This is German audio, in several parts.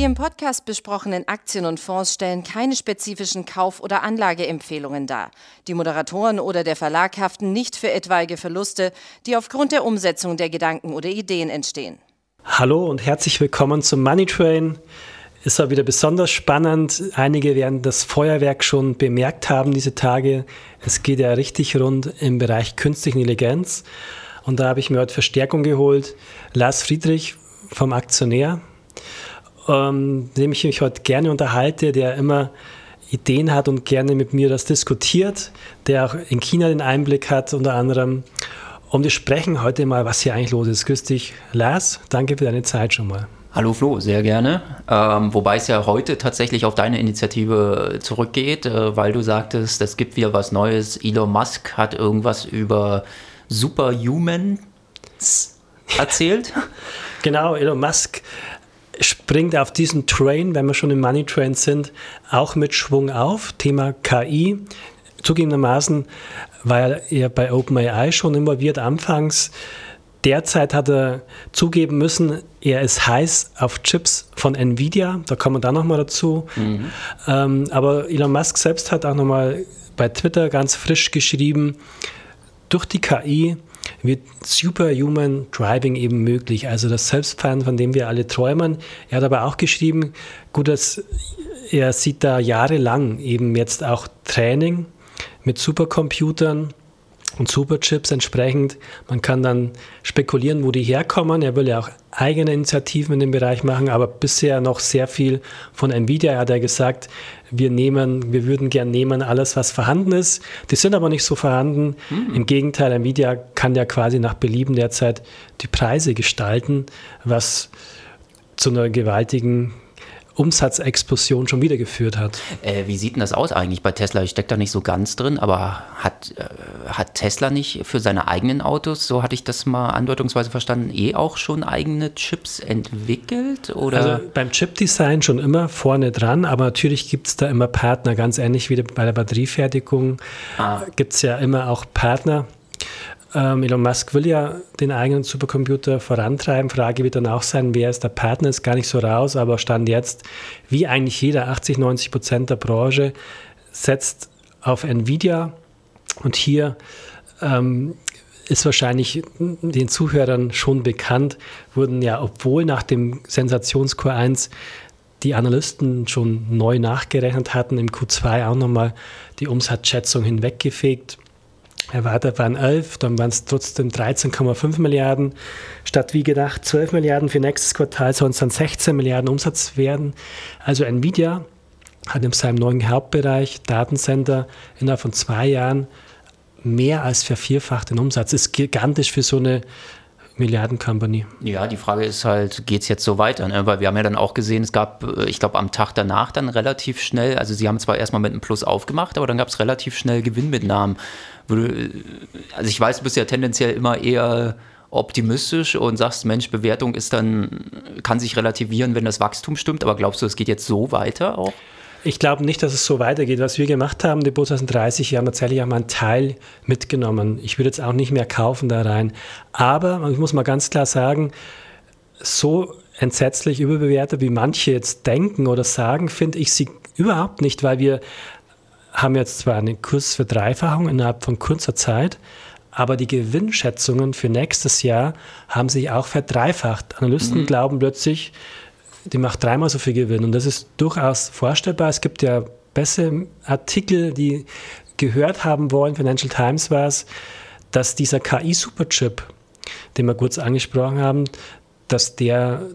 Die im Podcast besprochenen Aktien und Fonds stellen keine spezifischen Kauf- oder Anlageempfehlungen dar. Die Moderatoren oder der Verlag haften nicht für etwaige Verluste, die aufgrund der Umsetzung der Gedanken oder Ideen entstehen. Hallo und herzlich willkommen zum Money Train. Ist auch wieder besonders spannend. Einige werden das Feuerwerk schon bemerkt haben diese Tage. Es geht ja richtig rund im Bereich künstliche Intelligenz. Und da habe ich mir heute Verstärkung geholt. Lars Friedrich vom Aktionär ähm, dem ich mich heute gerne unterhalte, der immer Ideen hat und gerne mit mir das diskutiert, der auch in China den Einblick hat unter anderem. Und wir sprechen heute mal, was hier eigentlich los ist. Grüß dich, Lars. Danke für deine Zeit schon mal. Hallo Flo, sehr gerne. Ähm, wobei es ja heute tatsächlich auf deine Initiative zurückgeht, äh, weil du sagtest, es gibt wieder was Neues. Elon Musk hat irgendwas über Superhumans erzählt. genau, Elon Musk springt auf diesen Train, wenn wir schon im Money Train sind, auch mit Schwung auf. Thema KI. Zugegebenermaßen war er bei OpenAI schon involviert anfangs. Derzeit hat er zugeben müssen, er ist heiß auf Chips von Nvidia. Da kommen wir dann nochmal dazu. Mhm. Ähm, aber Elon Musk selbst hat auch nochmal bei Twitter ganz frisch geschrieben, durch die KI wird Superhuman Driving eben möglich, also das Selbstfahren, von dem wir alle träumen. Er hat aber auch geschrieben, gut, dass er sieht da jahrelang eben jetzt auch Training mit Supercomputern und Superchips entsprechend. Man kann dann spekulieren, wo die herkommen. Er will ja auch eigene Initiativen in dem Bereich machen, aber bisher noch sehr viel von Nvidia. Er hat ja gesagt, wir nehmen, wir würden gern nehmen alles, was vorhanden ist. Die sind aber nicht so vorhanden. Mhm. Im Gegenteil, Nvidia kann ja quasi nach Belieben derzeit die Preise gestalten, was zu einer gewaltigen Umsatzexplosion schon wieder geführt hat. Äh, wie sieht denn das aus eigentlich bei Tesla? Ich stecke da nicht so ganz drin, aber hat, äh, hat Tesla nicht für seine eigenen Autos, so hatte ich das mal andeutungsweise verstanden, eh auch schon eigene Chips entwickelt? Oder? Also beim Chip-Design schon immer vorne dran, aber natürlich gibt es da immer Partner, ganz ähnlich wie bei der Batteriefertigung ah. gibt es ja immer auch Partner. Ähm, Elon Musk will ja den eigenen Supercomputer vorantreiben. Frage wird dann auch sein, wer ist der Partner? Ist gar nicht so raus, aber Stand jetzt, wie eigentlich jeder, 80, 90 Prozent der Branche, setzt auf Nvidia. Und hier ähm, ist wahrscheinlich den Zuhörern schon bekannt, wurden ja, obwohl nach dem Sensationscore 1 die Analysten schon neu nachgerechnet hatten, im Q2 auch nochmal die Umsatzschätzung hinweggefegt erwartet waren 11, dann waren es trotzdem 13,5 Milliarden. Statt wie gedacht 12 Milliarden für nächstes Quartal sollen es dann 16 Milliarden Umsatz werden. Also Nvidia hat in seinem neuen Hauptbereich Datencenter innerhalb von zwei Jahren mehr als vervierfacht den Umsatz. Das ist gigantisch für so eine Milliarden-Company. Ja, die Frage ist halt, geht es jetzt so weiter? Ne? Weil wir haben ja dann auch gesehen, es gab, äh, ich glaube, am Tag danach dann relativ schnell, also sie haben zwar erstmal mit einem Plus aufgemacht, aber dann gab es relativ schnell Gewinnmitnahmen. Also ich weiß, du bist ja tendenziell immer eher optimistisch und sagst, Mensch, Bewertung ist dann, kann sich relativieren, wenn das Wachstum stimmt, aber glaubst du, es geht jetzt so weiter auch? Ich glaube nicht, dass es so weitergeht. Was wir gemacht haben, Depot 2030, wir haben tatsächlich auch mal einen Teil mitgenommen. Ich würde jetzt auch nicht mehr kaufen da rein. Aber ich muss mal ganz klar sagen, so entsetzlich überbewertet, wie manche jetzt denken oder sagen, finde ich sie überhaupt nicht, weil wir haben jetzt zwar einen Kurs für Dreifachung innerhalb von kurzer Zeit, aber die Gewinnschätzungen für nächstes Jahr haben sich auch verdreifacht. Analysten mhm. glauben plötzlich, die macht dreimal so viel Gewinn. Und das ist durchaus vorstellbar. Es gibt ja bessere Artikel, die gehört haben wollen, Financial Times war es, dass dieser KI-Superchip, den wir kurz angesprochen haben, dass der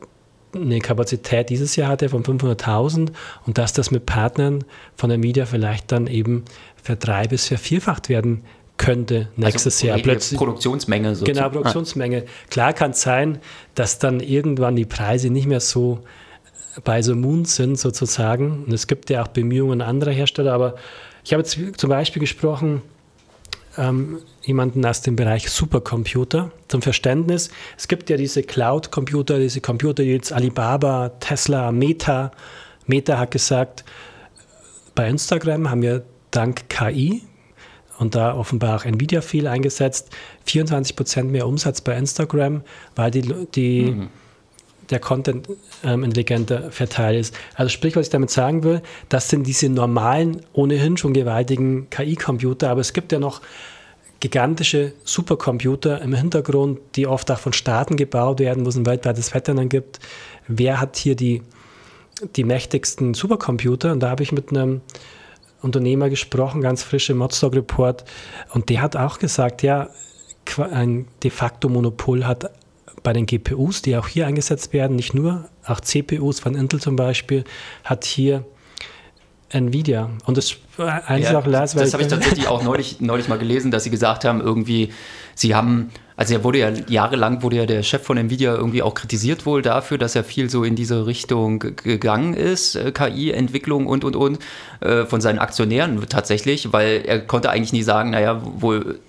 eine Kapazität dieses Jahr hatte von 500.000 und dass das mit Partnern von der Media vielleicht dann eben verdrei- bis vervierfacht werden könnte nächstes also, Jahr. Plötzlich, Produktionsmenge sozusagen. Genau, Produktionsmenge. Ah. Klar kann es sein, dass dann irgendwann die Preise nicht mehr so bei so Moon sind sozusagen. Und es gibt ja auch Bemühungen anderer Hersteller, aber ich habe jetzt zum Beispiel gesprochen, ähm, jemanden aus dem Bereich Supercomputer zum Verständnis. Es gibt ja diese Cloud-Computer, diese Computer, die jetzt Alibaba, Tesla, Meta. Meta hat gesagt, bei Instagram haben wir dank KI und da offenbar auch Nvidia viel eingesetzt, 24 Prozent mehr Umsatz bei Instagram, weil die, die mhm der Content ähm, intelligenter verteilt ist. Also sprich, was ich damit sagen will, das sind diese normalen, ohnehin schon gewaltigen KI-Computer, aber es gibt ja noch gigantische Supercomputer im Hintergrund, die oft auch von Staaten gebaut werden, wo es ein weltweites Wettrennen gibt. Wer hat hier die, die mächtigsten Supercomputer? Und da habe ich mit einem Unternehmer gesprochen, ganz frisch im Modstock Report, und der hat auch gesagt, ja, ein de facto Monopol hat bei den GPUs, die auch hier eingesetzt werden, nicht nur, auch CPUs von Intel zum Beispiel, hat hier Nvidia. Und das eins ja, auch las, Das habe ich tatsächlich auch neulich, neulich mal gelesen, dass sie gesagt haben, irgendwie, sie haben, also er wurde ja jahrelang, wurde ja der Chef von Nvidia irgendwie auch kritisiert wohl dafür, dass er viel so in diese Richtung gegangen ist, äh, KI-Entwicklung und, und, und, äh, von seinen Aktionären tatsächlich, weil er konnte eigentlich nie sagen, naja, wohl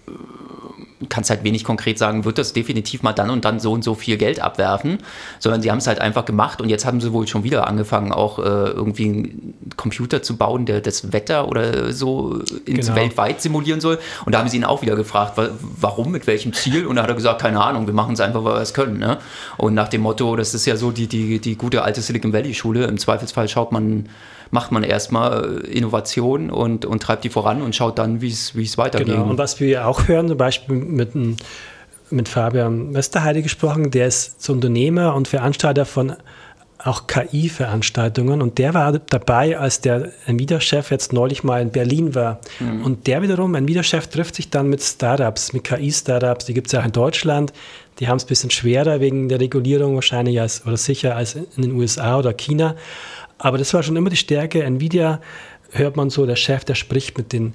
kannst halt wenig konkret sagen, wird das definitiv mal dann und dann so und so viel Geld abwerfen, sondern sie haben es halt einfach gemacht und jetzt haben sie wohl schon wieder angefangen, auch äh, irgendwie einen Computer zu bauen, der das Wetter oder so ins genau. weltweit simulieren soll. Und da haben sie ihn auch wieder gefragt, warum, mit welchem Ziel? Und da hat er gesagt, keine Ahnung, wir machen es einfach, weil wir es können. Ne? Und nach dem Motto, das ist ja so die, die, die gute alte Silicon Valley Schule, im Zweifelsfall schaut man macht man erstmal äh, Innovation und, und treibt die voran und schaut dann, wie es weitergeht. Genau, und was wir auch hören, zum Beispiel mit, mit Fabian Westerheide gesprochen, der ist so Unternehmer und Veranstalter von auch KI-Veranstaltungen und der war dabei, als der Nvidia-Chef jetzt neulich mal in Berlin war. Mhm. Und der wiederum, ein Nvidia-Chef trifft sich dann mit Startups, mit KI-Startups, die gibt es ja auch in Deutschland. Die haben es ein bisschen schwerer wegen der Regulierung wahrscheinlich als, oder sicher als in den USA oder China. Aber das war schon immer die Stärke. Nvidia hört man so, der Chef, der spricht mit den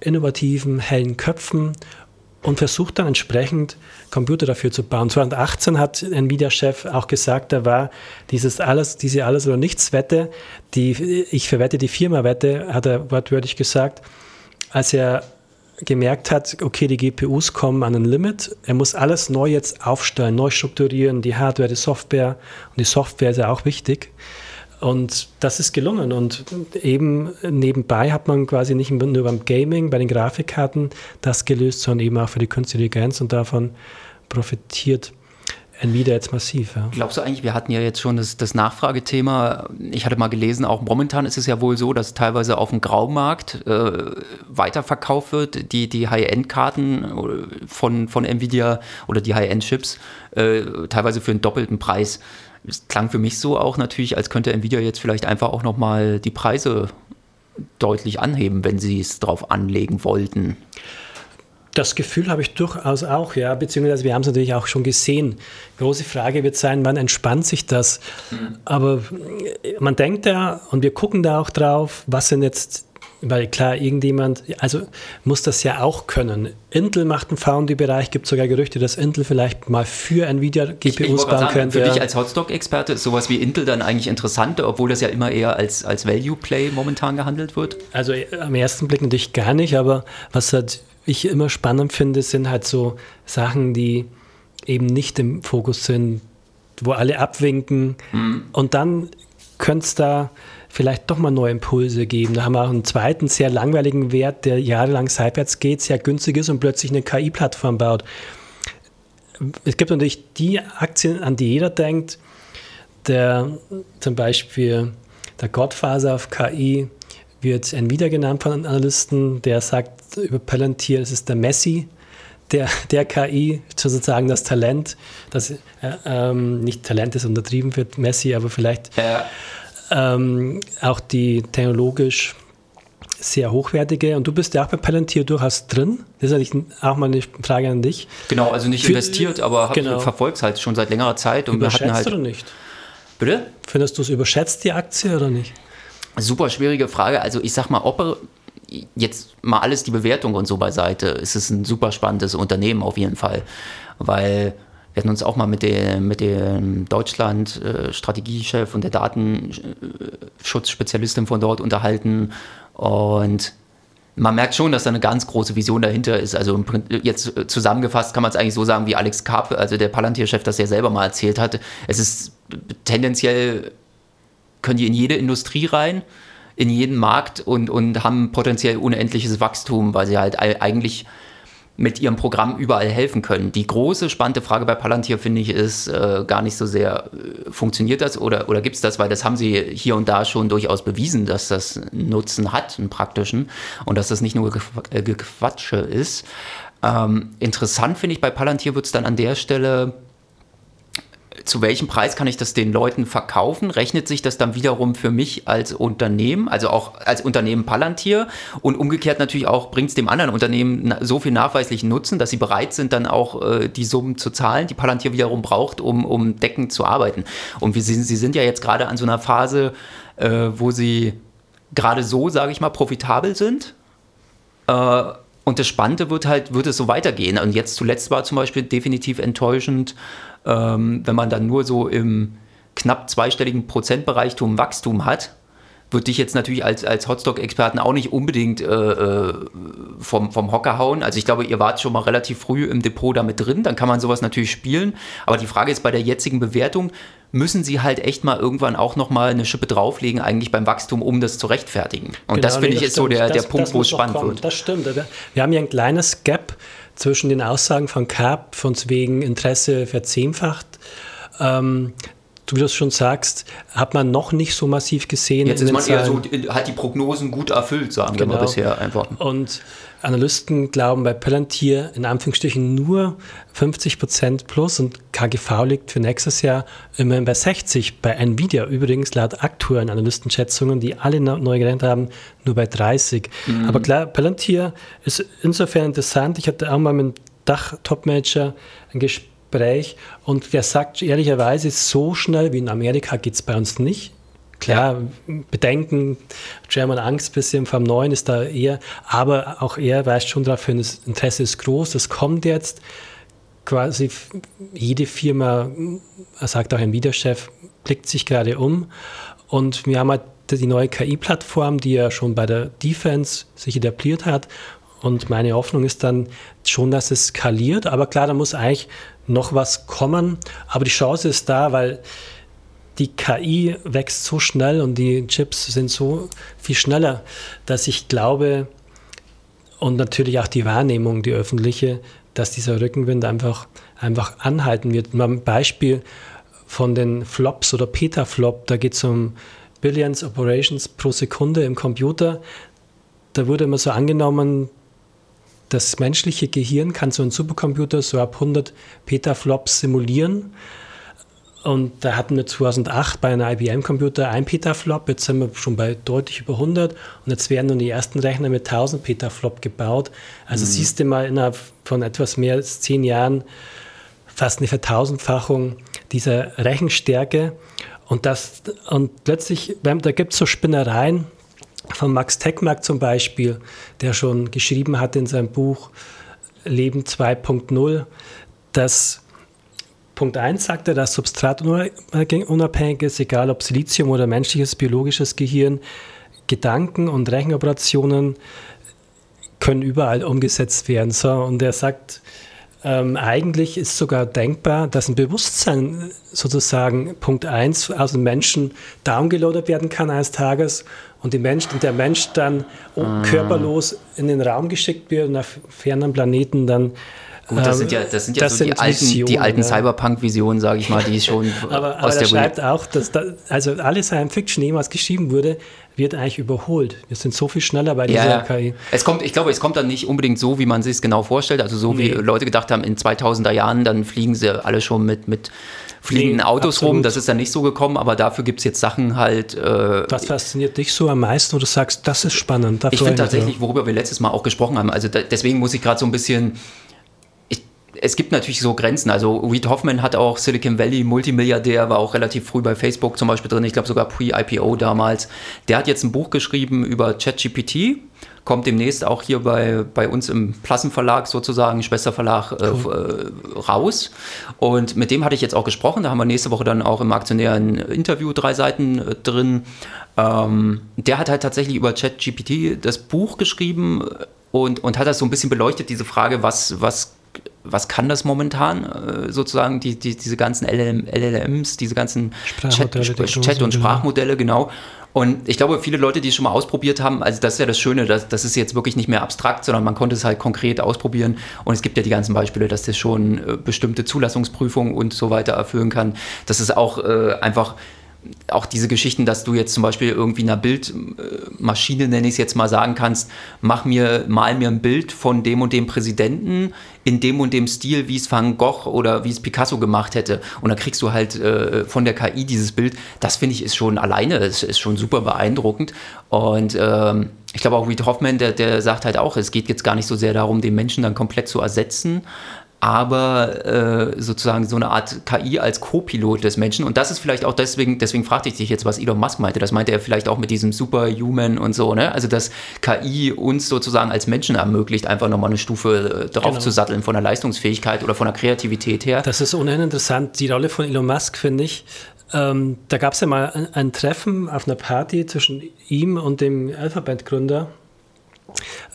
innovativen, hellen Köpfen und versucht dann entsprechend Computer dafür zu bauen. 2018 hat Nvidia-Chef auch gesagt, da war dieses alles, diese alles oder nichts Wette, die ich verwette die Firma Wette, hat er wortwörtlich gesagt, als er gemerkt hat, okay, die GPUs kommen an ein Limit, er muss alles neu jetzt aufstellen, neu strukturieren, die Hardware, die Software und die Software ist ja auch wichtig. Und das ist gelungen. Und eben nebenbei hat man quasi nicht nur beim Gaming, bei den Grafikkarten das gelöst, sondern eben auch für die künstliche Intelligenz und davon profitiert Nvidia jetzt massiv. Ja. Glaubst du eigentlich, wir hatten ja jetzt schon das, das, Nachfragethema. Ich hatte mal gelesen, auch momentan ist es ja wohl so, dass teilweise auf dem Graumarkt äh, weiterverkauft wird, die, die High-End-Karten äh, von, von Nvidia oder die High-End-Chips äh, teilweise für einen doppelten Preis es klang für mich so auch natürlich, als könnte Nvidia jetzt vielleicht einfach auch nochmal die Preise deutlich anheben, wenn sie es drauf anlegen wollten. Das Gefühl habe ich durchaus auch, ja, beziehungsweise wir haben es natürlich auch schon gesehen. Große Frage wird sein, wann entspannt sich das? Mhm. Aber man denkt ja, und wir gucken da auch drauf, was sind jetzt weil klar, irgendjemand, also muss das ja auch können. Intel macht einen Foundry-Bereich, gibt sogar Gerüchte, dass Intel vielleicht mal für Nvidia GPUs bauen sagen, könnte. Für dich als Hotstock-Experte ist sowas wie Intel dann eigentlich interessanter, obwohl das ja immer eher als, als Value-Play momentan gehandelt wird? Also äh, am ersten Blick natürlich gar nicht, aber was halt ich immer spannend finde, sind halt so Sachen, die eben nicht im Fokus sind, wo alle abwinken mhm. und dann könnte es da vielleicht doch mal neue Impulse geben. Da haben wir auch einen zweiten sehr langweiligen Wert, der jahrelang seitwärts geht, sehr günstig ist und plötzlich eine KI-Plattform baut. Es gibt natürlich die Aktien, an die jeder denkt, der zum Beispiel der Gottfaser auf KI wird Nvidia genannt von Analysten, der sagt über Palantir, es ist der Messi der, der KI, sozusagen das Talent, das äh, ähm, nicht Talent ist untertrieben wird, Messi, aber vielleicht ja ähm, auch die technologisch sehr hochwertige. Und du bist ja auch bei Palantir durchaus drin. Das ist eigentlich auch mal eine Frage an dich. Genau, also nicht Für, investiert, aber genau. verfolgt es halt schon seit längerer Zeit. Und Überschätzt wir hatten halt oder nicht? Bitte? Findest du es überschätzt, die Aktie, oder nicht? Super schwierige Frage. Also ich sag mal, ob jetzt mal alles die Bewertung und so beiseite, ist es ein super spannendes Unternehmen auf jeden Fall. Weil wir hatten uns auch mal mit dem, mit dem Deutschland-Strategiechef und der Datenschutzspezialistin von dort unterhalten. Und man merkt schon, dass da eine ganz große Vision dahinter ist. Also jetzt zusammengefasst kann man es eigentlich so sagen, wie Alex Kapp, also der Palantir-Chef, das ja selber mal erzählt hat. Es ist tendenziell, können die in jede Industrie rein, in jeden Markt und, und haben potenziell unendliches Wachstum, weil sie halt eigentlich mit ihrem Programm überall helfen können. Die große, spannende Frage bei Palantir, finde ich, ist äh, gar nicht so sehr, äh, funktioniert das oder, oder gibt es das, weil das haben sie hier und da schon durchaus bewiesen, dass das Nutzen hat, einen praktischen, und dass das nicht nur äh, Gequatsche ist. Ähm, interessant finde ich, bei Palantir wird es dann an der Stelle zu welchem Preis kann ich das den Leuten verkaufen? Rechnet sich das dann wiederum für mich als Unternehmen, also auch als Unternehmen Palantir und umgekehrt natürlich auch bringt es dem anderen Unternehmen so viel nachweislichen Nutzen, dass sie bereit sind, dann auch äh, die Summen zu zahlen, die Palantir wiederum braucht, um, um deckend zu arbeiten. Und wir, sie sind ja jetzt gerade an so einer Phase, äh, wo sie gerade so, sage ich mal, profitabel sind. Äh, und das Spannende wird halt, wird es so weitergehen. Und jetzt zuletzt war zum Beispiel definitiv enttäuschend, ähm, wenn man dann nur so im knapp zweistelligen Prozentbereichtum Wachstum hat, würde dich jetzt natürlich als, als Hotstock-Experten auch nicht unbedingt äh, äh, vom, vom Hocker hauen. Also ich glaube, ihr wart schon mal relativ früh im Depot damit drin, dann kann man sowas natürlich spielen. Aber die Frage ist bei der jetzigen Bewertung, müssen sie halt echt mal irgendwann auch nochmal eine Schippe drauflegen, eigentlich beim Wachstum, um das zu rechtfertigen. Und genau, das finde nee, ich ist so der, der das, Punkt, das wo es spannend wird. Das stimmt. Wir haben ja ein kleines Gap zwischen den Aussagen von Cap, von wegen Interesse verzehnfacht. Ähm, du es schon sagst, hat man noch nicht so massiv gesehen. Jetzt ist man eher so, hat die Prognosen gut erfüllt, sagen genau. wir mal bisher einfach. Und Analysten glauben bei Palantir in Anführungsstrichen nur 50 Prozent plus und KGV liegt für nächstes Jahr immerhin bei 60. Bei Nvidia übrigens laut aktuellen Analystenschätzungen, die alle neu gelernt haben, nur bei 30. Mhm. Aber klar, Palantir ist insofern interessant. Ich hatte auch mal mit dem Dach-Topmanager ein Gespräch und der sagt ehrlicherweise, so schnell wie in Amerika geht es bei uns nicht Klar, Bedenken, German Angst bisschen vom Neuen ist da eher, aber auch er weist schon darauf hin, das Interesse ist groß, das kommt jetzt. Quasi jede Firma, sagt auch ein Wiederchef, blickt sich gerade um. Und wir haben halt die neue KI-Plattform, die ja schon bei der Defense sich etabliert hat. Und meine Hoffnung ist dann schon, dass es skaliert. Aber klar, da muss eigentlich noch was kommen. Aber die Chance ist da, weil die KI wächst so schnell und die Chips sind so viel schneller, dass ich glaube, und natürlich auch die Wahrnehmung, die öffentliche, dass dieser Rückenwind einfach, einfach anhalten wird. Mal ein Beispiel von den Flops oder Petaflop, da geht es um Billions Operations pro Sekunde im Computer. Da wurde immer so angenommen, das menschliche Gehirn kann so ein Supercomputer so ab 100 Petaflops simulieren. Und da hatten wir 2008 bei einem IBM-Computer ein Petaflop, jetzt sind wir schon bei deutlich über 100 und jetzt werden nun die ersten Rechner mit 1000 Petaflop gebaut. Also mhm. siehst du mal innerhalb von etwas mehr als zehn Jahren fast eine Vertausendfachung dieser Rechenstärke. Und, das, und plötzlich, da gibt es so Spinnereien von Max Techmark zum Beispiel, der schon geschrieben hat in seinem Buch Leben 2.0, dass Punkt 1 sagt er, dass substratunabhängig ist, egal ob Silizium oder menschliches biologisches Gehirn, Gedanken und Rechenoperationen können überall umgesetzt werden. So, und er sagt, ähm, eigentlich ist sogar denkbar, dass ein Bewusstsein sozusagen Punkt 1 aus dem Menschen downgeloadet werden kann eines Tages und, die Mensch, und der Mensch dann ah. körperlos in den Raum geschickt wird und auf fernen Planeten dann Gut, das sind ja, das sind ja das so die alten, die alten ja. Cyberpunk-Visionen, sage ich mal, die schon aber, aus aber der schreibt auch, dass da, also alle Science Fiction, jemals geschrieben wurde, wird eigentlich überholt. Wir sind so viel schneller bei dieser ja, KI. Es kommt, ich glaube, es kommt dann nicht unbedingt so, wie man sich es genau vorstellt. Also so nee. wie Leute gedacht haben, in 2000er Jahren, dann fliegen sie alle schon mit, mit fliegenden nee, Autos absolut. rum. Das ist dann nicht so gekommen, aber dafür gibt es jetzt Sachen halt. Äh, Was fasziniert dich so am meisten, wo du sagst, das ist spannend? ich finde tatsächlich, worüber wir letztes Mal auch gesprochen haben, also da, deswegen muss ich gerade so ein bisschen es gibt natürlich so Grenzen. Also Reed Hoffman hat auch Silicon Valley Multimilliardär, war auch relativ früh bei Facebook zum Beispiel drin, ich glaube sogar pre-IPO damals. Der hat jetzt ein Buch geschrieben über ChatGPT, kommt demnächst auch hier bei, bei uns im Plassenverlag sozusagen, Schwesterverlag, äh, cool. äh, raus. Und mit dem hatte ich jetzt auch gesprochen. Da haben wir nächste Woche dann auch im aktionären Interview drei Seiten äh, drin. Ähm, der hat halt tatsächlich über ChatGPT das Buch geschrieben und, und hat das so ein bisschen beleuchtet, diese Frage, was, was was kann das momentan äh, sozusagen, die, die, diese ganzen LLM, LLMs, diese ganzen Chat, Chat, und Sprachmodelle, genau. Und ich glaube, viele Leute, die es schon mal ausprobiert haben, also das ist ja das Schöne, dass, das ist jetzt wirklich nicht mehr abstrakt, sondern man konnte es halt konkret ausprobieren. Und es gibt ja die ganzen Beispiele, dass das schon äh, bestimmte Zulassungsprüfungen und so weiter erfüllen kann. Das ist auch äh, einfach auch diese Geschichten, dass du jetzt zum Beispiel irgendwie einer Bildmaschine, nenne ich es jetzt mal, sagen kannst, mach mir, mal mir ein Bild von dem und dem Präsidenten in dem und dem Stil, wie es Van Gogh oder wie es Picasso gemacht hätte. Und dann kriegst du halt äh, von der KI dieses Bild. Das finde ich ist schon alleine, ist, ist schon super beeindruckend. Und ähm, ich glaube auch Reed Hoffman, der, der sagt halt auch, es geht jetzt gar nicht so sehr darum, den Menschen dann komplett zu ersetzen, aber äh, sozusagen so eine Art KI als Co-Pilot des Menschen. Und das ist vielleicht auch deswegen, deswegen fragte ich dich jetzt, was Elon Musk meinte. Das meinte er vielleicht auch mit diesem Superhuman und so, ne? Also, dass KI uns sozusagen als Menschen ermöglicht, einfach nochmal eine Stufe äh, drauf genau. zu satteln von der Leistungsfähigkeit oder von der Kreativität her. Das ist ohnehin interessant. Die Rolle von Elon Musk, finde ich. Ähm, da gab es ja mal ein, ein, Treffen auf einer Party zwischen ihm und dem Alphabet-Gründer,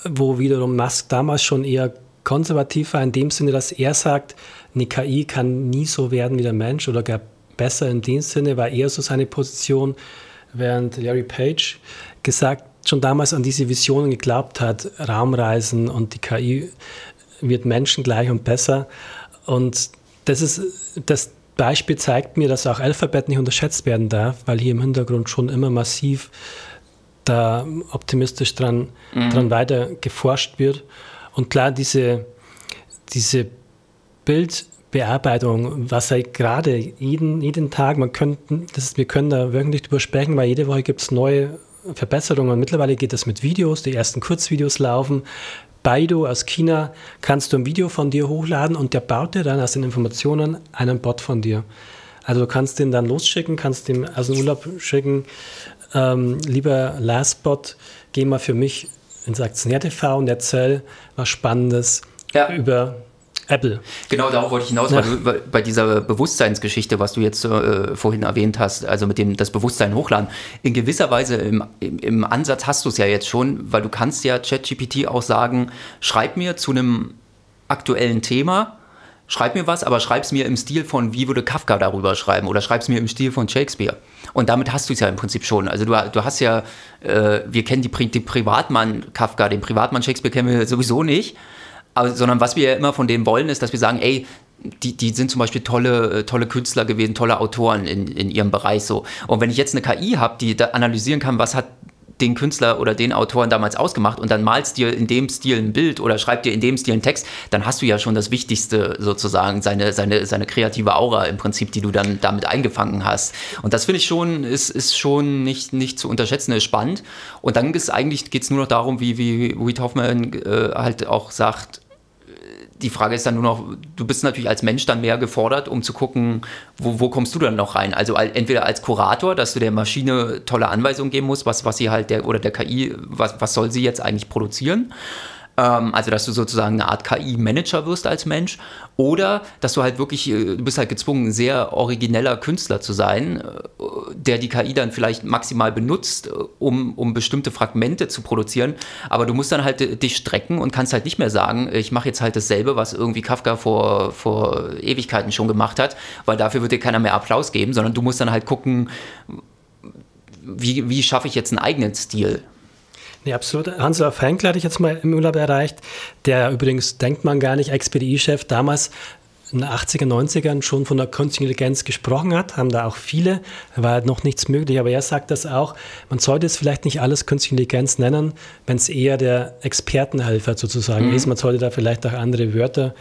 wo wiederum Musk damals schon eher konservativ war in dem Sinne, dass er sagt, eine KI kann nie so werden wie der Mensch oder gar besser in dem Sinne, war eher so seine Position, während Larry Page gesagt, schon damals an diese Visionen geglaubt hat, Raumreisen und die KI wird menschengleich und besser. Und das ist das Beispiel zeigt mir, dass auch Alphabet nicht unterschätzt werden darf, weil hier im Hintergrund schon immer massiv da optimistisch dran, mhm. dran weiter geforscht wird. Und klar, diese, diese Bildbearbeitung, was ja gerade jeden, jeden Tag, man könnte, das, wir können da wirklich drüber sprechen, weil jede Woche gibt es neue Verbesserungen. Mittlerweile geht das mit Videos, die ersten Kurzvideos laufen. Baidu aus China kannst du ein Video von dir hochladen und der baut dir dann aus den Informationen einen Bot von dir. Also du kannst den dann losschicken, kannst dem aus dem Urlaub schicken, ähm, lieber Lastbot, geh mal für mich ins Aktionär TV und erzähl was Spannendes ja. über Apple. Genau, darauf wollte ich hinaus, ja. weil bei dieser Bewusstseinsgeschichte, was du jetzt äh, vorhin erwähnt hast, also mit dem das Bewusstsein hochladen, in gewisser Weise im, im, im Ansatz hast du es ja jetzt schon, weil du kannst ja ChatGPT auch sagen, schreib mir zu einem aktuellen Thema, schreib mir was, aber schreib es mir im Stil von, wie würde Kafka darüber schreiben oder schreib es mir im Stil von Shakespeare. Und damit hast du es ja im Prinzip schon. Also du, du hast ja, äh, wir kennen die, die Privatmann Kafka, den Privatmann Shakespeare kennen wir sowieso nicht, aber, sondern was wir ja immer von denen wollen, ist, dass wir sagen, ey, die, die sind zum Beispiel tolle, äh, tolle Künstler gewesen, tolle Autoren in, in ihrem Bereich so. Und wenn ich jetzt eine KI habe, die da analysieren kann, was hat den Künstler oder den Autoren damals ausgemacht und dann malst dir in dem Stil ein Bild oder schreib dir in dem Stil einen Text, dann hast du ja schon das Wichtigste sozusagen, seine, seine, seine kreative Aura im Prinzip, die du dann damit eingefangen hast. Und das finde ich schon, ist, ist schon nicht, nicht zu unterschätzen, ist spannend. Und dann ist eigentlich, geht es nur noch darum, wie, wie Reed Hoffman äh, halt auch sagt, die Frage ist dann nur noch, du bist natürlich als Mensch dann mehr gefordert, um zu gucken, wo, wo kommst du dann noch rein? Also entweder als Kurator, dass du der Maschine tolle Anweisungen geben musst, was, was sie halt der oder der KI, was, was soll sie jetzt eigentlich produzieren? Ähm, also, dass du sozusagen eine Art KI-Manager wirst als Mensch. Oder dass du halt wirklich, äh, du bist halt gezwungen, ein sehr origineller Künstler zu sein, äh, der die KI dann vielleicht maximal benutzt, äh, um, um bestimmte Fragmente zu produzieren. Aber du musst dann halt dich strecken und kannst halt nicht mehr sagen, ich mache jetzt halt dasselbe, was irgendwie Kafka vor, vor Ewigkeiten schon gemacht hat, weil dafür wird dir keiner mehr Applaus geben, sondern du musst dann halt gucken, wie, wie schaffe ich jetzt einen eigenen Stil? Nee, absolut. Hans-Olaf Frenkel hatte ich jetzt mal im Urlaub erreicht, der übrigens, denkt man gar nicht, Ex-BDI-Chef damals in den 80er, 90ern schon von der künstlichen Intelligenz gesprochen hat, haben da auch viele, da war halt noch nichts möglich, aber er sagt das auch, man sollte es vielleicht nicht alles künstliche Intelligenz nennen, wenn es eher der Expertenhelfer sozusagen mhm. ist, man sollte da vielleicht auch andere Wörter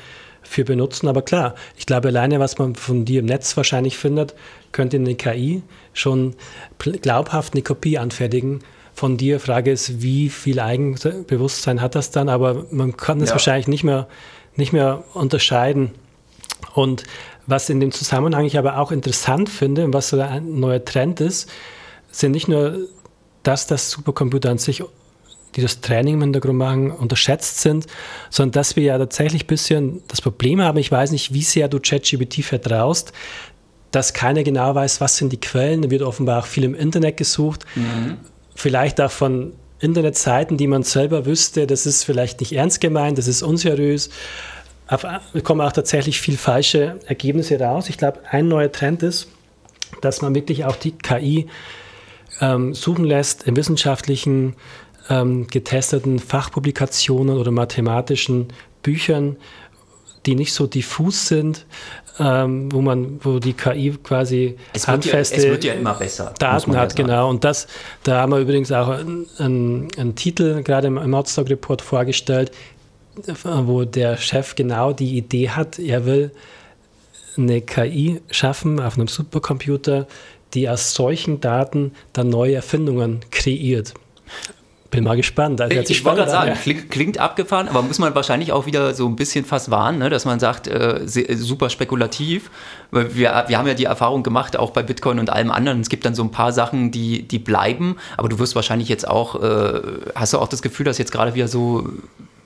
für benutzen, aber klar, ich glaube alleine, was man von dir im Netz wahrscheinlich findet, könnte eine KI schon glaubhaft eine Kopie anfertigen von dir. Frage ist, wie viel Eigenbewusstsein hat das dann? Aber man kann es ja. wahrscheinlich nicht mehr, nicht mehr unterscheiden. Und was in dem Zusammenhang ich aber auch interessant finde und was so ein neuer Trend ist, sind nicht nur, dass das Supercomputer an sich, die das Training im Hintergrund machen, unterschätzt sind, sondern dass wir ja tatsächlich ein bisschen das Problem haben, ich weiß nicht, wie sehr du ChatGPT vertraust, dass keiner genau weiß, was sind die Quellen. Da wird offenbar auch viel im Internet gesucht. Mhm vielleicht auch von Internetseiten, die man selber wüsste, das ist vielleicht nicht ernst gemeint, das ist unseriös. Es kommen auch tatsächlich viel falsche Ergebnisse raus. Ich glaube, ein neuer Trend ist, dass man wirklich auch die KI ähm, suchen lässt in wissenschaftlichen ähm, getesteten Fachpublikationen oder mathematischen Büchern, die nicht so diffus sind, ähm, wo man, wo die KI quasi es handfeste ja, es wird ja immer besser, Daten hat, genau. Und das, da haben wir übrigens auch einen, einen Titel gerade im, im Outstock Report vorgestellt, wo der Chef genau die Idee hat, er will eine KI schaffen auf einem Supercomputer, die aus solchen Daten dann neue Erfindungen kreiert. Bin mal gespannt. Also ich, wollte gerade sagen, klingt, klingt, abgefahren, aber muss man wahrscheinlich auch wieder so ein bisschen fast warnen, ne? dass man sagt, äh, super spekulativ. Wir, wir haben ja die Erfahrung gemacht, auch bei Bitcoin und allem anderen. Es gibt dann so ein paar Sachen, die, die bleiben, aber du wirst wahrscheinlich jetzt auch, äh, hast du auch das Gefühl, dass jetzt gerade wieder so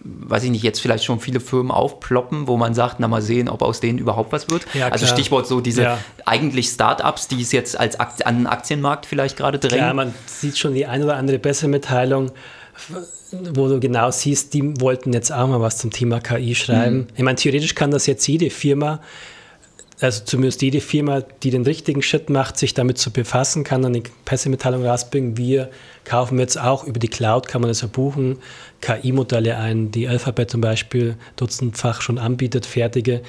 weiß ich nicht, jetzt vielleicht schon viele Firmen aufploppen, wo man sagt, na mal sehen, ob aus denen überhaupt was wird. Ja, also Stichwort so diese ja. eigentlich Startups, die es jetzt als Akt an den Aktienmarkt vielleicht gerade drängen. Ja, man sieht schon die ein oder andere Pressemitteilung, wo du genau siehst, die wollten jetzt auch mal was zum Thema KI schreiben. Mhm. Ich meine, theoretisch kann das jetzt jede Firma also zumindest jede Firma, die den richtigen Schritt macht, sich damit zu befassen, kann dann eine Pressemitteilung rausbringen. Wir kaufen jetzt auch über die Cloud, kann man das ja buchen, KI-Modelle ein, die Alphabet zum Beispiel dutzendfach schon anbietet, fertige.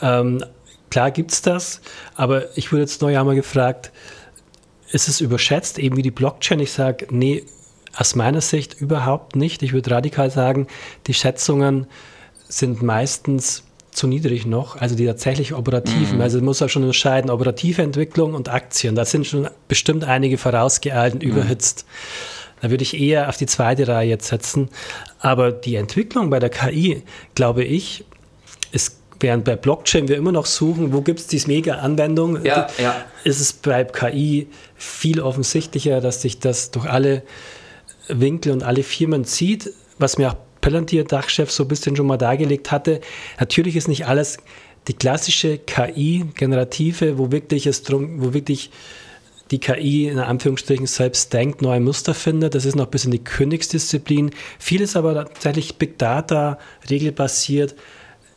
Ähm, klar gibt es das, aber ich wurde jetzt neu einmal gefragt, ist es überschätzt, eben wie die Blockchain? Ich sage, nee, aus meiner Sicht überhaupt nicht. Ich würde radikal sagen, die Schätzungen sind meistens zu niedrig noch, also die tatsächlich operativen. Mhm. Also man muss ja schon unterscheiden, operative Entwicklung und Aktien. Da sind schon bestimmt einige vorausgeeilt und mhm. überhitzt. Da würde ich eher auf die zweite Reihe jetzt setzen. Aber die Entwicklung bei der KI, glaube ich, ist während bei Blockchain wir immer noch suchen, wo gibt es diese Mega-Anwendung, ja, ja. ist es bei KI viel offensichtlicher, dass sich das durch alle Winkel und alle Firmen zieht, was mir auch Palantir-Dachchef so ein bisschen schon mal dargelegt hatte. Natürlich ist nicht alles die klassische KI, generative, wo wirklich es drum, wo wirklich die KI in Anführungsstrichen selbst denkt, neue Muster findet. Das ist noch ein bisschen die Königsdisziplin. Vieles aber tatsächlich Big Data, regelbasiert,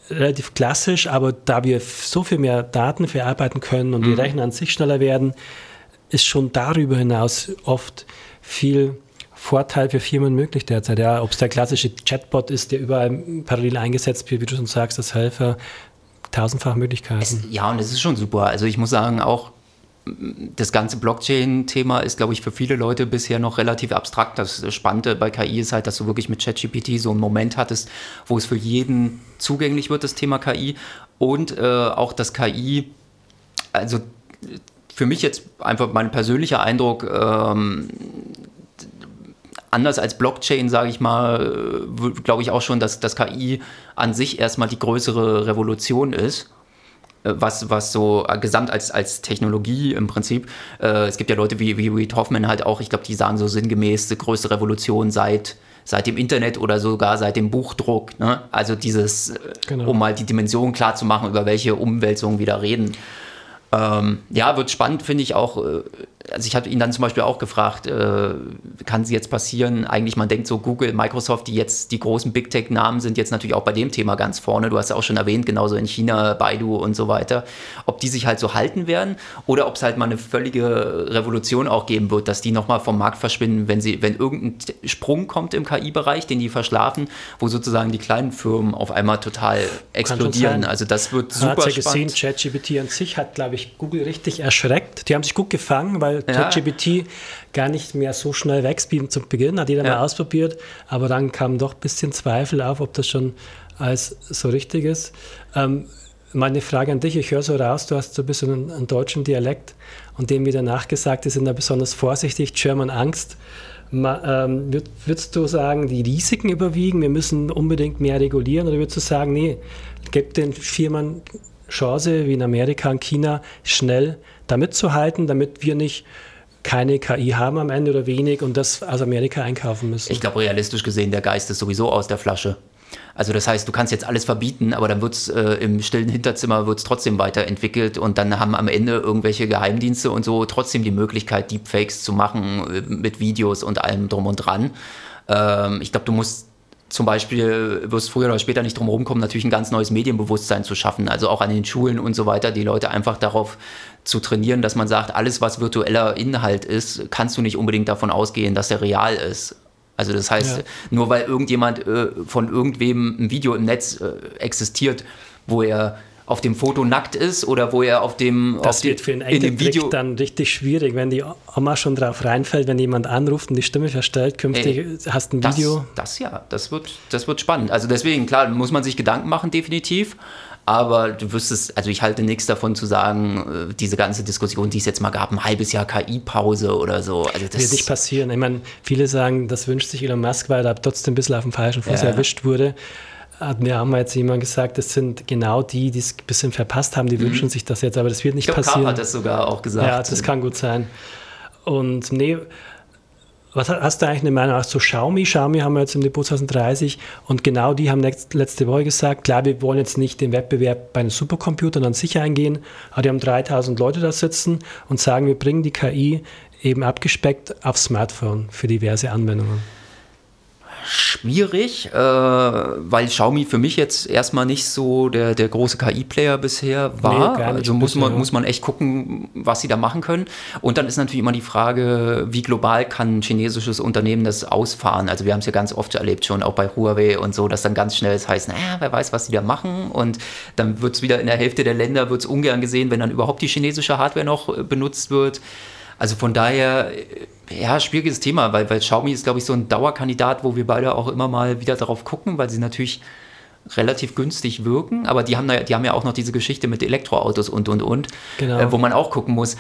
relativ klassisch, aber da wir so viel mehr Daten verarbeiten können und mhm. die Rechner an sich schneller werden, ist schon darüber hinaus oft viel Vorteil für Firmen möglich derzeit. Ja, ob es der klassische Chatbot ist, der überall parallel eingesetzt wird, wie du schon sagst, als Helfer, tausendfach Möglichkeiten. Es, ja, und es ist schon super. Also ich muss sagen, auch das ganze Blockchain-Thema ist, glaube ich, für viele Leute bisher noch relativ abstrakt. Das Spannende bei KI ist halt, dass du wirklich mit ChatGPT so einen Moment hattest, wo es für jeden zugänglich wird, das Thema KI. Und äh, auch das KI, also für mich jetzt einfach mein persönlicher Eindruck, ähm, anders als Blockchain, sage ich mal, glaube ich auch schon, dass das KI an sich erstmal die größere Revolution ist. Äh, was, was so äh, gesamt als, als Technologie im Prinzip, äh, es gibt ja Leute wie, wie Reed Hoffman halt auch, ich glaube, die sagen so sinngemäß, die größte Revolution seit, seit dem Internet oder sogar seit dem Buchdruck. Ne? Also dieses, äh, genau. um mal die Dimension klar zu machen, über welche Umwälzungen wir da reden. Ähm, ja, wird spannend, finde ich auch. Also ich hatte ihn dann zum Beispiel auch gefragt, äh, kann es jetzt passieren? Eigentlich, man denkt so, Google, Microsoft, die jetzt die großen Big Tech-Namen sind jetzt natürlich auch bei dem Thema ganz vorne. Du hast ja auch schon erwähnt, genauso in China, Baidu und so weiter. Ob die sich halt so halten werden oder ob es halt mal eine völlige Revolution auch geben wird, dass die nochmal vom Markt verschwinden, wenn sie, wenn irgendein Sprung kommt im KI-Bereich, den die verschlafen, wo sozusagen die kleinen Firmen auf einmal total explodieren. Also das wird super hat ja gesehen, ChatGPT an sich hat, glaube ich, Google richtig erschreckt. Die haben sich gut gefangen, weil ChatGPT ja. gar nicht mehr so schnell wächst wie zum Beginn. Hat jeder ja. mal ausprobiert, aber dann kam doch ein bisschen Zweifel auf, ob das schon als so richtig ist. Ähm, meine Frage an dich, ich höre so raus, du hast so ein bisschen einen, einen deutschen Dialekt und dem wieder nachgesagt, die sind da besonders vorsichtig, German Angst. Ma, ähm, würdest du sagen, die Risiken überwiegen, wir müssen unbedingt mehr regulieren oder würdest du sagen, nee, gib den Firmen Chance, wie in Amerika und China, schnell da mitzuhalten, damit wir nicht keine KI haben am Ende oder wenig und das aus Amerika einkaufen müssen. Ich glaube, realistisch gesehen, der Geist ist sowieso aus der Flasche. Also das heißt, du kannst jetzt alles verbieten, aber dann wird es äh, im stillen Hinterzimmer wird's trotzdem weiterentwickelt und dann haben am Ende irgendwelche Geheimdienste und so trotzdem die Möglichkeit, Deepfakes zu machen äh, mit Videos und allem drum und dran. Ähm, ich glaube, du musst zum Beispiel wirst früher oder später nicht drum herum kommen, natürlich ein ganz neues Medienbewusstsein zu schaffen. Also auch an den Schulen und so weiter, die Leute einfach darauf zu trainieren, dass man sagt, alles, was virtueller Inhalt ist, kannst du nicht unbedingt davon ausgehen, dass er real ist. Also das heißt, ja. nur weil irgendjemand äh, von irgendwem ein Video im Netz äh, existiert, wo er auf dem Foto nackt ist oder wo er auf dem das auf wird für einen in dem Video dann richtig schwierig, wenn die Oma schon drauf reinfällt, wenn jemand anruft und die Stimme verstellt, künftig Ey, hast ein Video. Das, das ja, das wird das wird spannend. Also deswegen klar muss man sich Gedanken machen definitiv. Aber du wüsstest, also ich halte nichts davon zu sagen, äh, diese ganze Diskussion, die es jetzt mal gab, ein halbes Jahr KI-Pause oder so. Also das wird nicht passieren. Ich meine, viele sagen, das wünscht sich Elon Musk, weil er trotzdem ein bisschen auf dem falschen Fuß ja. erwischt wurde hat mir auch mal jetzt jemand gesagt, das sind genau die, die es ein bisschen verpasst haben, die mhm. wünschen sich das jetzt, aber das wird nicht ich glaub, passieren. hat das sogar auch gesagt. Ja, das kann gut sein. Und nee, was hast du eigentlich eine Meinung zu Xiaomi? Xiaomi haben wir jetzt im Depot 2030 und genau die haben letzte Woche gesagt, klar, wir wollen jetzt nicht den Wettbewerb bei den Supercomputern an sich eingehen, aber die haben 3000 Leute da sitzen und sagen, wir bringen die KI eben abgespeckt aufs Smartphone für diverse Anwendungen schwierig, äh, weil Xiaomi für mich jetzt erstmal nicht so der, der große KI-Player bisher war. Nee, also muss man, muss man echt gucken, was sie da machen können. Und dann ist natürlich immer die Frage, wie global kann ein chinesisches Unternehmen das ausfahren? Also wir haben es ja ganz oft erlebt, schon auch bei Huawei und so, dass dann ganz schnell es heißt, naja, wer weiß, was sie da machen. Und dann wird es wieder in der Hälfte der Länder wird's ungern gesehen, wenn dann überhaupt die chinesische Hardware noch äh, benutzt wird. Also von daher, ja, schwieriges Thema, weil, weil Xiaomi ist, glaube ich, so ein Dauerkandidat, wo wir beide auch immer mal wieder darauf gucken, weil sie natürlich relativ günstig wirken, aber die haben, die haben ja auch noch diese Geschichte mit Elektroautos und, und, und, genau. äh, wo man auch gucken muss,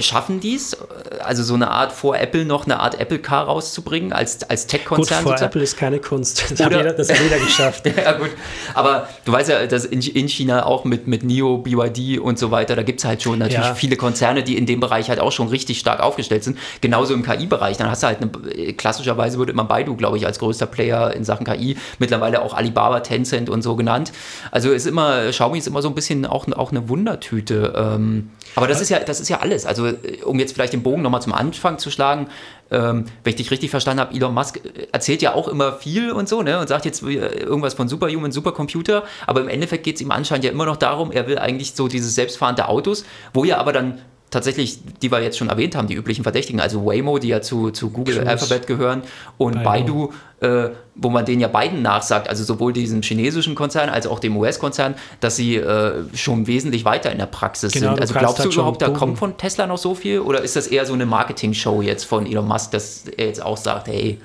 schaffen die es, also so eine Art vor Apple noch eine Art Apple Car rauszubringen als, als Tech-Konzern? Vor Apple ist keine Kunst. Das, hat jeder, das hat jeder geschafft. ja, gut. Aber du weißt ja, dass in, in China auch mit, mit NIO, BYD und so weiter, da gibt es halt schon natürlich ja. viele Konzerne, die in dem Bereich halt auch schon richtig stark aufgestellt sind. Genauso im KI-Bereich. Dann hast du halt eine, klassischerweise würde man Baidu, glaube ich, als größter Player in Sachen KI, mittlerweile auch Alibaba, Tencent und so genannt. Also ist immer, Xiaomi ist immer so ein bisschen auch, auch eine Wundertüte. Ähm, aber das ist ja, das ist ja alles. Also, äh, um jetzt vielleicht den Bogen nochmal zum Anfang zu schlagen, ähm, wenn ich dich richtig verstanden habe, Elon Musk äh, erzählt ja auch immer viel und so, ne? Und sagt jetzt äh, irgendwas von Superhuman, Supercomputer, aber im Endeffekt geht es ihm anscheinend ja immer noch darum, er will eigentlich so diese selbstfahrende Autos, wo ja aber dann tatsächlich, die wir jetzt schon erwähnt haben, die üblichen Verdächtigen, also Waymo, die ja zu, zu Google Cruise. Alphabet gehören, und Baidu, Baidu äh, wo man denen ja beiden nachsagt, also sowohl diesem chinesischen Konzern als auch dem US-Konzern, dass sie äh, schon wesentlich weiter in der Praxis genau, sind. Also glaubst du überhaupt, da kommt von Tesla noch so viel? Oder ist das eher so eine Marketing-Show jetzt von Elon Musk, dass er jetzt auch sagt, hey.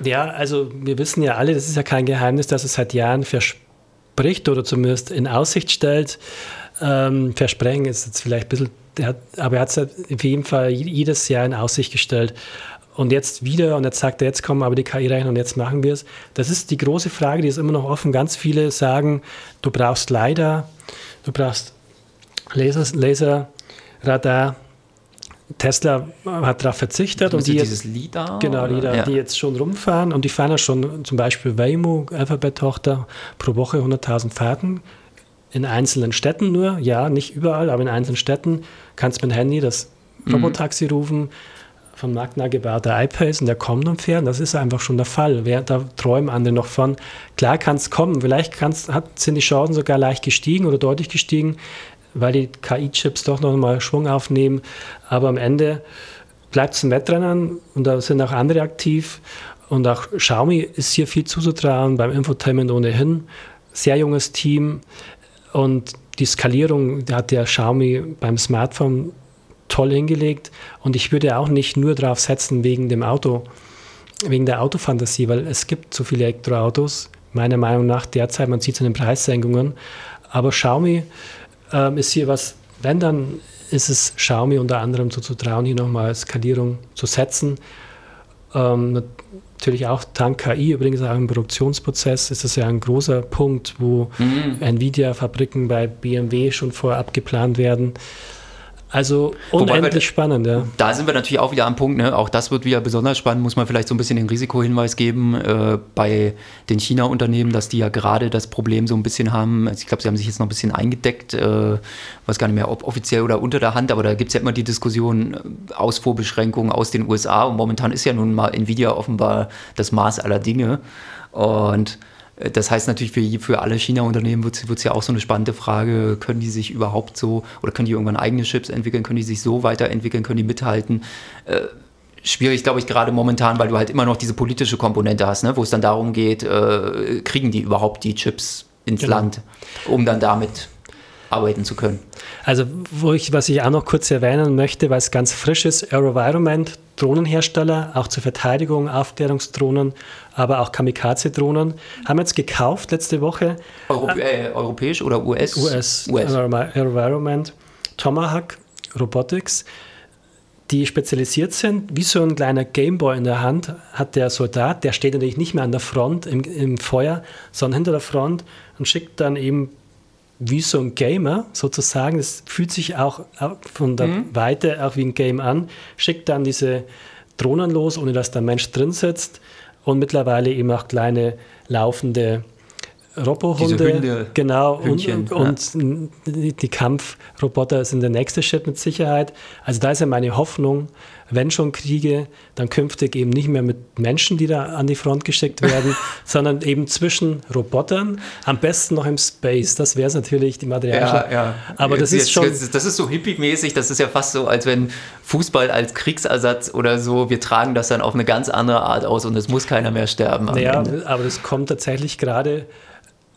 Ja, also wir wissen ja alle, das ist ja kein Geheimnis, dass es seit Jahren verspricht oder zumindest in Aussicht stellt. Ähm, Versprechen ist jetzt vielleicht ein bisschen hat, aber er hat es auf jeden Fall jedes Jahr in Aussicht gestellt. Und jetzt wieder, und jetzt sagt er, jetzt kommen aber die KI-Rechner und jetzt machen wir es. Das ist die große Frage, die ist immer noch offen. Ganz viele sagen, du brauchst leider, du brauchst Laser, Laserradar. Tesla hat darauf verzichtet und die dieses LIDAR? Genau, LIDAR, ja. die jetzt schon rumfahren und die fahren ja schon zum Beispiel Waymo, Alphabet-Tochter, pro Woche 100.000 Fahrten in einzelnen Städten nur, ja, nicht überall, aber in einzelnen Städten kannst du mit dem Handy das mhm. Robotaxi mhm. rufen, vom Magna gebauter iPace und der kommt und fährt. Das ist einfach schon der Fall. Wer, da träumen andere noch von. Klar kann es kommen, vielleicht kann's, hat, sind die Chancen sogar leicht gestiegen oder deutlich gestiegen, weil die KI-Chips doch noch mal Schwung aufnehmen. Aber am Ende bleibt es ein Wettrennen und da sind auch andere aktiv. Und auch Xiaomi ist hier viel zuzutrauen, beim Infotainment ohnehin. Sehr junges Team. Und die Skalierung hat der Xiaomi beim Smartphone toll hingelegt. Und ich würde auch nicht nur darauf setzen wegen dem Auto, wegen der Autofantasie, weil es gibt so viele Elektroautos, meiner Meinung nach derzeit, man sieht es an den Preissenkungen. Aber Xiaomi ähm, ist hier was, wenn dann ist es Xiaomi unter anderem so zu trauen, hier nochmal Skalierung zu setzen. Ähm, natürlich auch dank KI, übrigens auch im Produktionsprozess ist das ja ein großer Punkt, wo mhm. Nvidia-Fabriken bei BMW schon vorab geplant werden. Also unendlich wir, spannend, ja. Da sind wir natürlich auch wieder am Punkt, ne? auch das wird wieder besonders spannend, muss man vielleicht so ein bisschen den Risikohinweis geben äh, bei den China-Unternehmen, dass die ja gerade das Problem so ein bisschen haben. Also ich glaube, sie haben sich jetzt noch ein bisschen eingedeckt, äh, weiß gar nicht mehr, ob offiziell oder unter der Hand, aber da gibt es ja immer die Diskussion, äh, Ausfuhrbeschränkungen aus den USA und momentan ist ja nun mal Nvidia offenbar das Maß aller Dinge. Und das heißt natürlich für, für alle China-Unternehmen wird es ja auch so eine spannende Frage, können die sich überhaupt so oder können die irgendwann eigene Chips entwickeln, können die sich so weiterentwickeln, können die mithalten? Äh, schwierig, glaube ich, gerade momentan, weil du halt immer noch diese politische Komponente hast, ne, wo es dann darum geht, äh, kriegen die überhaupt die Chips ins genau. Land, um dann damit arbeiten zu können. Also, wo ich, was ich auch noch kurz erwähnen möchte, weil es ganz frisch ist, Aerovironment, Drohnenhersteller, auch zur Verteidigung, Aufklärungsdrohnen, aber auch Kamikaze-Drohnen, haben jetzt gekauft letzte Woche. Europ äh, europäisch oder US? US, US. Aerovironment, Tomahawk Robotics, die spezialisiert sind. Wie so ein kleiner Gameboy in der Hand hat der Soldat, der steht natürlich nicht mehr an der Front im, im Feuer, sondern hinter der Front und schickt dann eben wie so ein Gamer sozusagen. Es fühlt sich auch von der mhm. Weite auch wie ein Game an. Schickt dann diese Drohnen los, ohne dass der Mensch drin sitzt. Und mittlerweile eben auch kleine laufende Robohunde. genau. Hündchen, und, und die, die Kampfroboter sind der nächste Schritt mit Sicherheit. Also da ist ja meine Hoffnung, wenn schon Kriege, dann künftig eben nicht mehr mit Menschen, die da an die Front geschickt werden, sondern eben zwischen Robotern, am besten noch im Space. Das wäre es natürlich, die Materialien. Ja, ja. Aber das jetzt, ist schon. Das ist so hippie-mäßig, das ist ja fast so, als wenn Fußball als Kriegsersatz oder so, wir tragen das dann auf eine ganz andere Art aus und es muss keiner mehr sterben. Ja, aber das kommt tatsächlich gerade.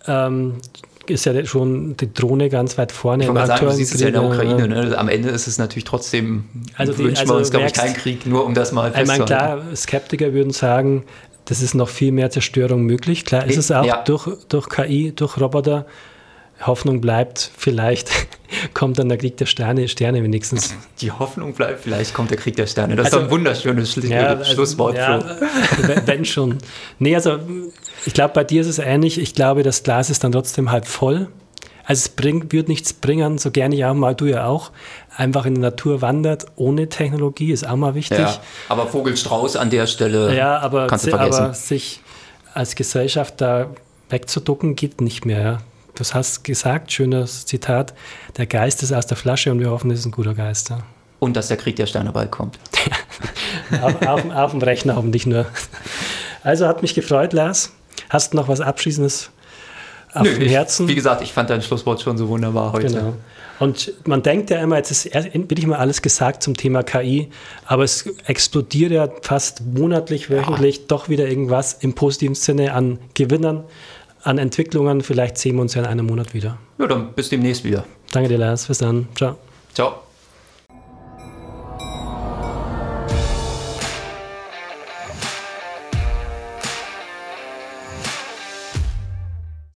Ähm, ist ja schon die Drohne ganz weit vorne. Ich wollte sagen, du siehst es ja in der Ukraine. Ne? Am Ende ist es natürlich trotzdem, also die, wünschen also wir uns, glaube ich, keinen Krieg, nur um das mal festzuhalten. Ich meine, klar, Skeptiker würden sagen, das ist noch viel mehr Zerstörung möglich. Klar ist es auch ja. durch, durch KI, durch Roboter. Hoffnung bleibt, vielleicht kommt dann der Krieg der Sterne, Sterne wenigstens. Die Hoffnung bleibt, vielleicht kommt der Krieg der Sterne. Das also, ist ein wunderschönes Schlu ja, also, Schlusswort. Ja, wenn schon. Nee, also ich glaube, bei dir ist es ähnlich. Ich glaube, das Glas ist dann trotzdem halb voll. Also es bringt, wird nichts bringen, so gerne ich auch mal, du ja auch, einfach in die Natur wandert, ohne Technologie, ist auch mal wichtig. Ja, aber Vogelstrauß an der Stelle ja, aber, kannst du vergessen. aber sich als Gesellschaft da wegzuducken, geht nicht mehr. Ja. Du hast gesagt, schönes Zitat, der Geist ist aus der Flasche und wir hoffen, es ist ein guter Geist. Ja. Und dass der Krieg der Sterne bald kommt. auf, auf, auf dem Rechner hoffentlich nur. Also hat mich gefreut, Lars. Hast du noch was Abschließendes auf Nö, dem Herzen? Ich, wie gesagt, ich fand dein Schlusswort schon so wunderbar heute. Genau. Und man denkt ja immer, jetzt ist endlich mal alles gesagt zum Thema KI, aber es explodiert ja fast monatlich, wöchentlich ja. doch wieder irgendwas im positiven Sinne an Gewinnern, an Entwicklungen. Vielleicht sehen wir uns ja in einem Monat wieder. Ja, dann bis demnächst wieder. Danke dir, Lars. Bis dann. Ciao. Ciao.